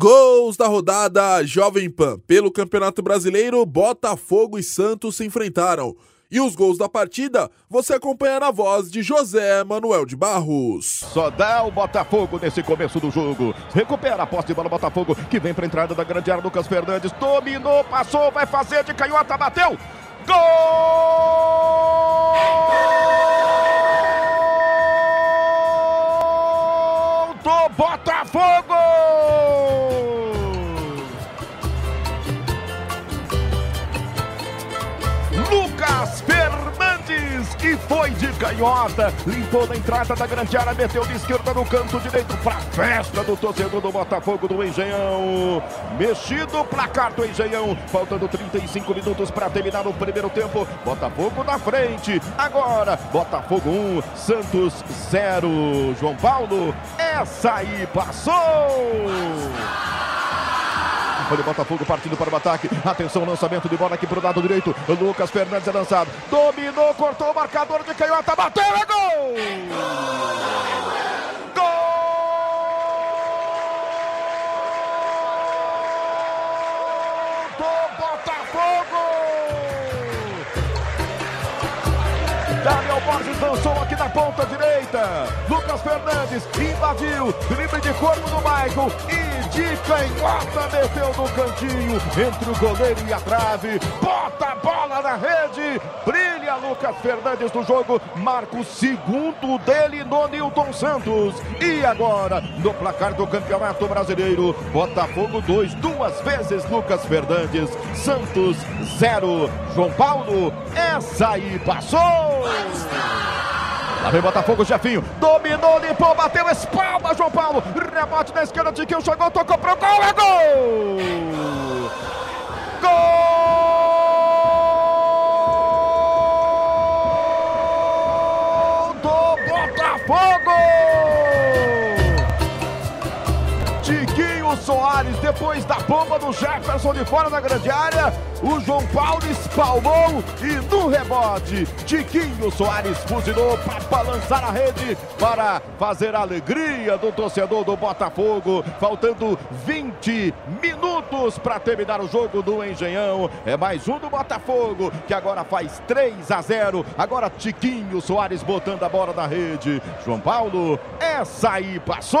Gols da rodada Jovem Pan. Pelo Campeonato Brasileiro, Botafogo e Santos se enfrentaram. E os gols da partida você acompanha na voz de José Manuel de Barros. Só dá o Botafogo nesse começo do jogo. Recupera a posse de bola Botafogo, que vem para a entrada da grande área. Lucas Fernandes dominou, passou, vai fazer de canhota, bateu. Gol do Botafogo! E foi de canhota, limpou na entrada da grande área, meteu de esquerda no canto direito para festa do torcedor do Botafogo do Engenhão. Mexido o placar do Engenhão, faltando 35 minutos para terminar o primeiro tempo. Botafogo na frente. Agora, Botafogo 1, Santos 0. João Paulo, essa aí passou! Olha o Botafogo partindo para o ataque. Atenção, lançamento de bola aqui para o lado direito. Lucas Fernandes é lançado. Dominou, cortou o marcador de canhota. Bateu, é gol! Gol Botafogo! Daniel Borges lançou aqui na ponta direita. Lucas Fernandes invadiu. Drible de corpo do Michael. De canhota meteu no cantinho. Entre o goleiro e a trave. Bota a bola na rede. Brilha Lucas Fernandes no jogo. Marca o segundo dele no Newton Santos. E agora, no placar do Campeonato Brasileiro, Botafogo 2, duas vezes Lucas Fernandes. Santos 0. João Paulo, essa aí passou! Lá vem Botafogo, Jefinho. Dominou, limpou, bateu, espalma, João Paulo. Rebate na esquerda, Tiquinho chegou, tocou pro gol, é gol! Gol Botafogo! Soares, depois da bomba do Jefferson de fora da grande área, o João Paulo espalmou e no rebote, Tiquinho Soares fuzilou para balançar a rede, para fazer a alegria do torcedor do Botafogo, faltando 20 minutos para terminar o jogo do Engenhão. É mais um do Botafogo, que agora faz 3 a 0. Agora Tiquinho Soares botando a bola na rede. João Paulo, essa aí passou!